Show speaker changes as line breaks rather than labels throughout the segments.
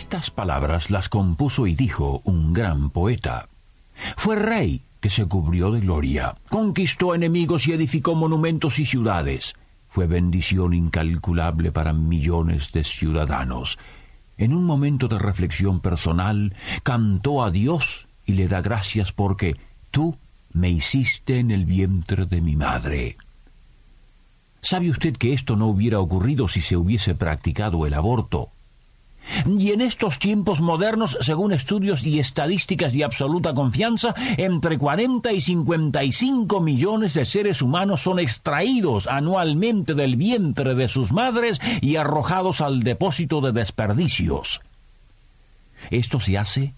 Estas palabras las compuso y dijo un gran poeta. Fue rey que se cubrió de gloria, conquistó enemigos y edificó monumentos y ciudades. Fue bendición incalculable para millones de ciudadanos. En un momento de reflexión personal, cantó a Dios y le da gracias porque tú me hiciste en el vientre de mi madre. ¿Sabe usted que esto no hubiera ocurrido si se hubiese practicado el aborto? Y en estos tiempos modernos, según estudios y estadísticas de absoluta confianza, entre 40 y 55 millones de seres humanos son extraídos anualmente del vientre de sus madres y arrojados al depósito de desperdicios. Esto se hace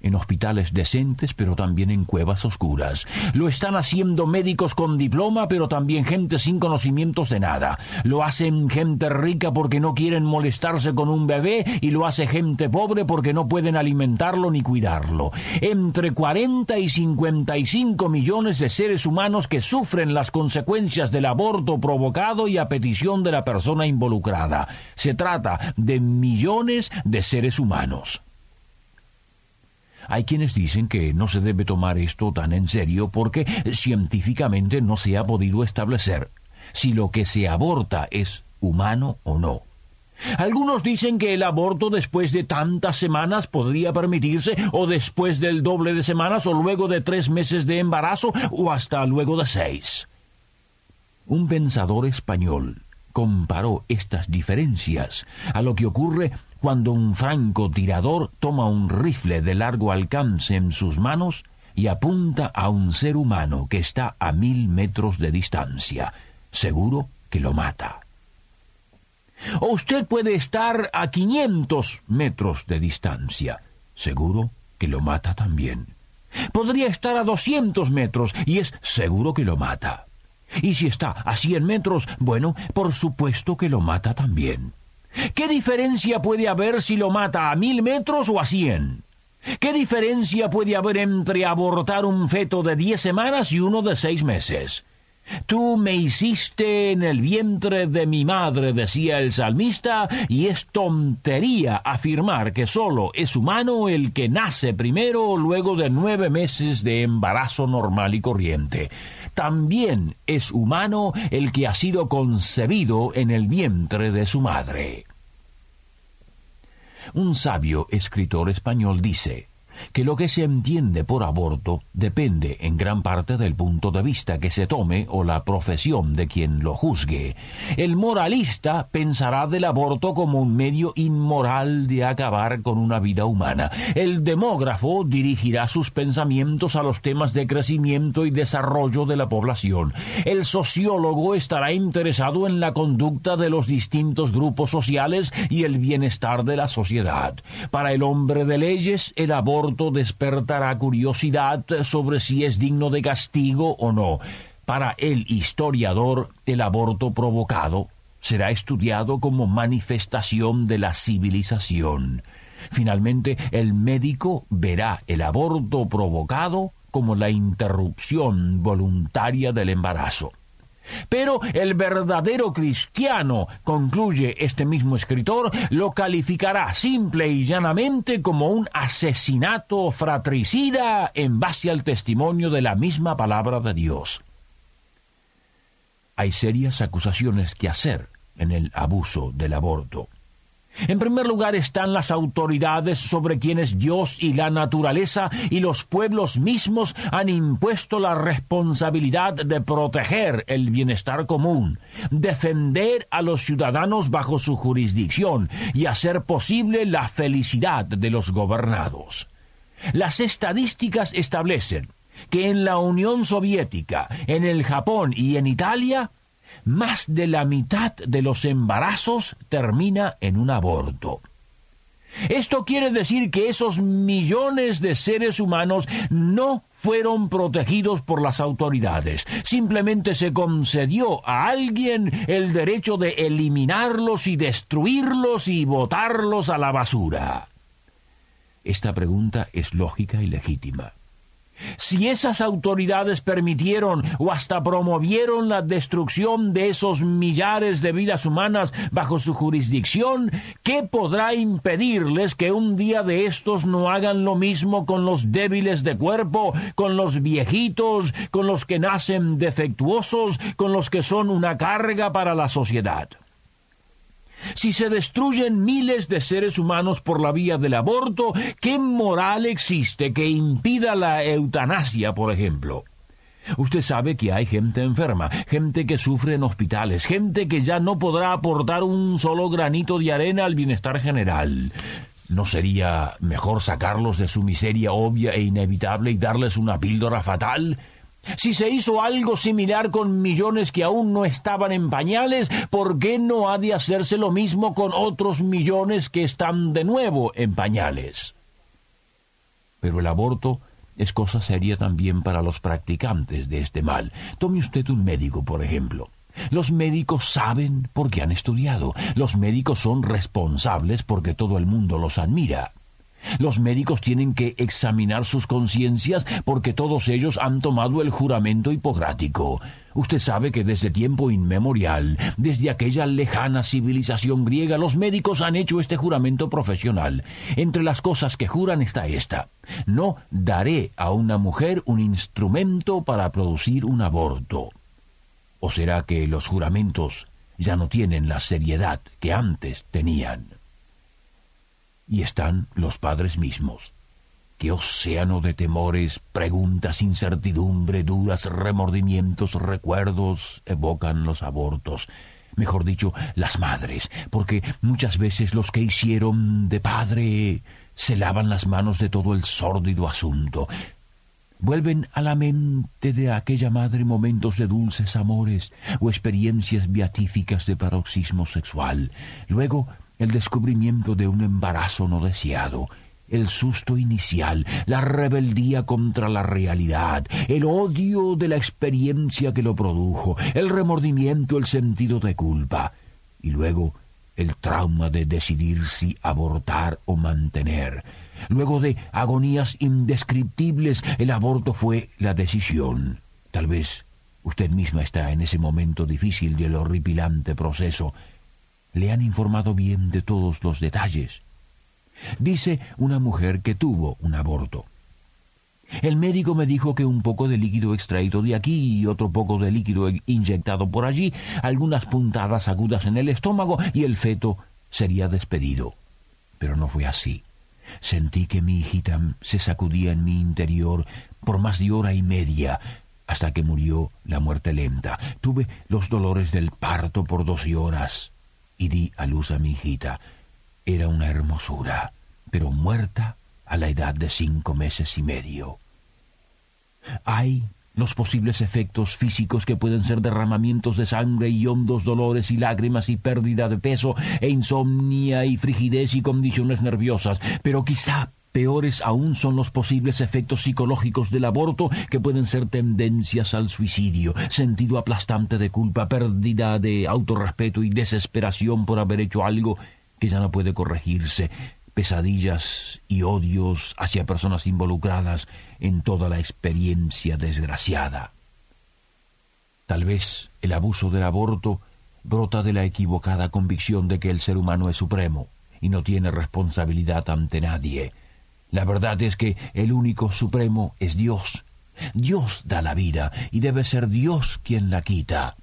en hospitales decentes, pero también en cuevas oscuras. Lo están haciendo médicos con diploma, pero también gente sin conocimientos de nada. Lo hacen gente rica porque no quieren molestarse con un bebé y lo hace gente pobre porque no pueden alimentarlo ni cuidarlo. Entre 40 y 55 millones de seres humanos que sufren las consecuencias del aborto provocado y a petición de la persona involucrada. Se trata de millones de seres humanos. Hay quienes dicen que no se debe tomar esto tan en serio porque científicamente no se ha podido establecer si lo que se aborta es humano o no. Algunos dicen que el aborto después de tantas semanas podría permitirse o después del doble de semanas o luego de tres meses de embarazo o hasta luego de seis. Un pensador español comparó estas diferencias a lo que ocurre cuando un francotirador toma un rifle de largo alcance en sus manos y apunta a un ser humano que está a mil metros de distancia. Seguro que lo mata. O usted puede estar a quinientos metros de distancia. Seguro que lo mata también. Podría estar a doscientos metros y es seguro que lo mata. Y si está a cien metros, bueno, por supuesto que lo mata también. ¿Qué diferencia puede haber si lo mata a mil metros o a cien? ¿Qué diferencia puede haber entre abortar un feto de diez semanas y uno de seis meses? Tú me hiciste en el vientre de mi madre, decía el salmista, y es tontería afirmar que solo es humano el que nace primero luego de nueve meses de embarazo normal y corriente. También es humano el que ha sido concebido en el vientre de su madre. Un sabio escritor español dice, que lo que se entiende por aborto depende en gran parte del punto de vista que se tome o la profesión de quien lo juzgue. El moralista pensará del aborto como un medio inmoral de acabar con una vida humana. El demógrafo dirigirá sus pensamientos a los temas de crecimiento y desarrollo de la población. El sociólogo estará interesado en la conducta de los distintos grupos sociales y el bienestar de la sociedad. Para el hombre de leyes, el aborto despertará curiosidad sobre si es digno de castigo o no. Para el historiador, el aborto provocado será estudiado como manifestación de la civilización. Finalmente, el médico verá el aborto provocado como la interrupción voluntaria del embarazo. Pero el verdadero cristiano, concluye este mismo escritor, lo calificará simple y llanamente como un asesinato fratricida en base al testimonio de la misma palabra de Dios. Hay serias acusaciones que hacer en el abuso del aborto. En primer lugar están las autoridades sobre quienes Dios y la naturaleza y los pueblos mismos han impuesto la responsabilidad de proteger el bienestar común, defender a los ciudadanos bajo su jurisdicción y hacer posible la felicidad de los gobernados. Las estadísticas establecen que en la Unión Soviética, en el Japón y en Italia, más de la mitad de los embarazos termina en un aborto. Esto quiere decir que esos millones de seres humanos no fueron protegidos por las autoridades. Simplemente se concedió a alguien el derecho de eliminarlos y destruirlos y botarlos a la basura. Esta pregunta es lógica y legítima. Si esas autoridades permitieron o hasta promovieron la destrucción de esos millares de vidas humanas bajo su jurisdicción, ¿qué podrá impedirles que un día de estos no hagan lo mismo con los débiles de cuerpo, con los viejitos, con los que nacen defectuosos, con los que son una carga para la sociedad? Si se destruyen miles de seres humanos por la vía del aborto, ¿qué moral existe que impida la eutanasia, por ejemplo? Usted sabe que hay gente enferma, gente que sufre en hospitales, gente que ya no podrá aportar un solo granito de arena al bienestar general. ¿No sería mejor sacarlos de su miseria obvia e inevitable y darles una píldora fatal? Si se hizo algo similar con millones que aún no estaban en pañales, ¿por qué no ha de hacerse lo mismo con otros millones que están de nuevo en pañales? Pero el aborto es cosa seria también para los practicantes de este mal. Tome usted un médico, por ejemplo. Los médicos saben porque han estudiado. Los médicos son responsables porque todo el mundo los admira. Los médicos tienen que examinar sus conciencias porque todos ellos han tomado el juramento hipocrático. Usted sabe que desde tiempo inmemorial, desde aquella lejana civilización griega, los médicos han hecho este juramento profesional. Entre las cosas que juran está esta. No daré a una mujer un instrumento para producir un aborto. ¿O será que los juramentos ya no tienen la seriedad que antes tenían? Y están los padres mismos. Qué océano de temores, preguntas, incertidumbre, dudas, remordimientos, recuerdos evocan los abortos. Mejor dicho, las madres, porque muchas veces los que hicieron de padre se lavan las manos de todo el sórdido asunto. Vuelven a la mente de aquella madre momentos de dulces amores o experiencias beatíficas de paroxismo sexual. Luego el descubrimiento de un embarazo no deseado, el susto inicial, la rebeldía contra la realidad, el odio de la experiencia que lo produjo, el remordimiento, el sentido de culpa, y luego el trauma de decidir si abortar o mantener. Luego de agonías indescriptibles, el aborto fue la decisión. Tal vez usted misma está en ese momento difícil del horripilante proceso le han informado bien de todos los detalles. Dice una mujer que tuvo un aborto. El médico me dijo que un poco de líquido extraído de aquí y otro poco de líquido inyectado por allí, algunas puntadas agudas en el estómago y el feto sería despedido. Pero no fue así. Sentí que mi hijita se sacudía en mi interior por más de hora y media, hasta que murió la muerte lenta. Tuve los dolores del parto por doce horas y di a luz a mi hijita. Era una hermosura, pero muerta a la edad de cinco meses y medio. Hay los posibles efectos físicos que pueden ser derramamientos de sangre y hondos dolores y lágrimas y pérdida de peso e insomnia y frigidez y condiciones nerviosas, pero quizá Peores aún son los posibles efectos psicológicos del aborto, que pueden ser tendencias al suicidio, sentido aplastante de culpa, pérdida de autorrespeto y desesperación por haber hecho algo que ya no puede corregirse, pesadillas y odios hacia personas involucradas en toda la experiencia desgraciada. Tal vez el abuso del aborto brota de la equivocada convicción de que el ser humano es supremo y no tiene responsabilidad ante nadie, la verdad es que el único supremo es Dios. Dios da la vida y debe ser Dios quien la quita.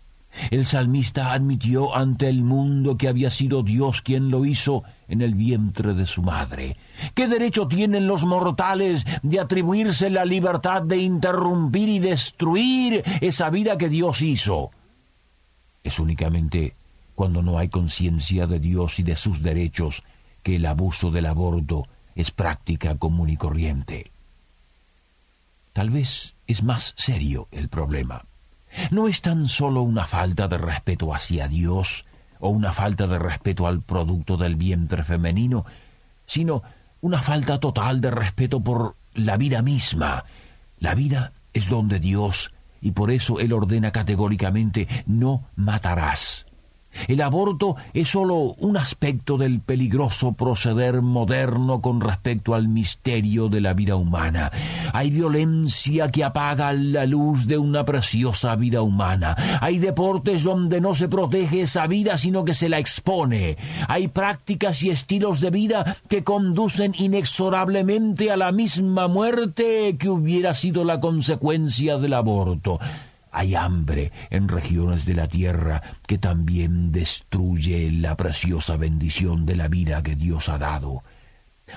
El salmista admitió ante el mundo que había sido Dios quien lo hizo en el vientre de su madre. ¿Qué derecho tienen los mortales de atribuirse la libertad de interrumpir y destruir esa vida que Dios hizo? Es únicamente cuando no hay conciencia de Dios y de sus derechos que el abuso del aborto es práctica común y corriente. Tal vez es más serio el problema. No es tan solo una falta de respeto hacia Dios o una falta de respeto al producto del vientre femenino, sino una falta total de respeto por la vida misma. La vida es donde Dios, y por eso Él ordena categóricamente, no matarás. El aborto es sólo un aspecto del peligroso proceder moderno con respecto al misterio de la vida humana. Hay violencia que apaga la luz de una preciosa vida humana. Hay deportes donde no se protege esa vida sino que se la expone. Hay prácticas y estilos de vida que conducen inexorablemente a la misma muerte que hubiera sido la consecuencia del aborto. Hay hambre en regiones de la tierra que también destruye la preciosa bendición de la vida que Dios ha dado.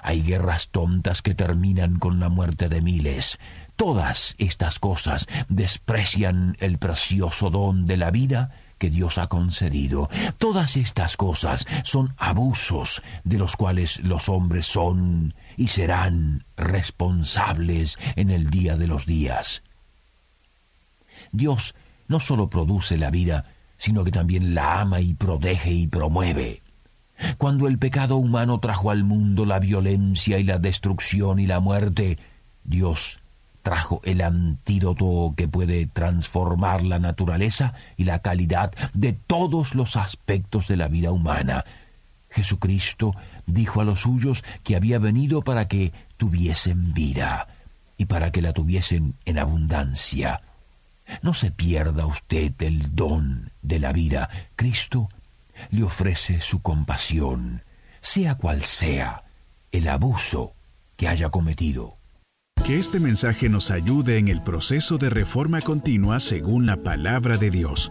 Hay guerras tontas que terminan con la muerte de miles. Todas estas cosas desprecian el precioso don de la vida que Dios ha concedido. Todas estas cosas son abusos de los cuales los hombres son y serán responsables en el día de los días. Dios no solo produce la vida, sino que también la ama y protege y promueve. Cuando el pecado humano trajo al mundo la violencia y la destrucción y la muerte, Dios trajo el antídoto que puede transformar la naturaleza y la calidad de todos los aspectos de la vida humana. Jesucristo dijo a los suyos que había venido para que tuviesen vida y para que la tuviesen en abundancia. No se pierda usted el don de la vida. Cristo le ofrece su compasión, sea cual sea el abuso que haya cometido.
Que este mensaje nos ayude en el proceso de reforma continua según la palabra de Dios.